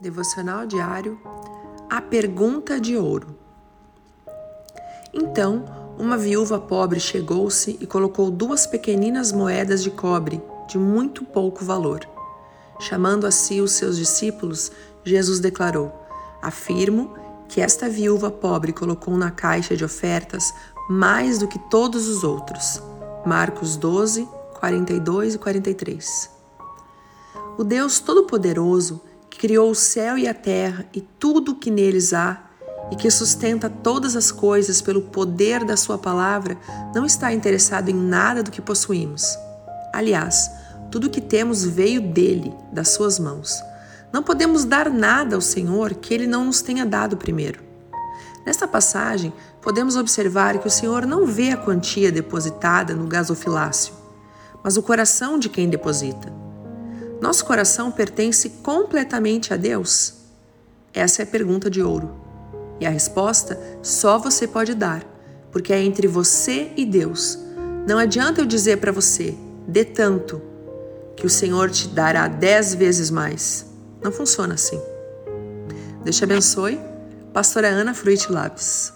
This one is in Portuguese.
Devocional diário A Pergunta de Ouro. Então, uma viúva pobre chegou-se e colocou duas pequeninas moedas de cobre de muito pouco valor. Chamando a si os seus discípulos, Jesus declarou: Afirmo que esta viúva pobre colocou na caixa de ofertas mais do que todos os outros. Marcos 12, 42 e 43. O Deus Todo-Poderoso criou o céu e a terra e tudo o que neles há, e que sustenta todas as coisas pelo poder da Sua palavra, não está interessado em nada do que possuímos. Aliás, tudo o que temos veio dele, das Suas mãos. Não podemos dar nada ao Senhor que Ele não nos tenha dado primeiro. Nesta passagem, podemos observar que o Senhor não vê a quantia depositada no gasofilácio, mas o coração de quem deposita. Nosso coração pertence completamente a Deus? Essa é a pergunta de ouro. E a resposta só você pode dar, porque é entre você e Deus. Não adianta eu dizer para você, dê tanto, que o Senhor te dará dez vezes mais. Não funciona assim. Deus te abençoe. Pastora Ana Fruit Labs.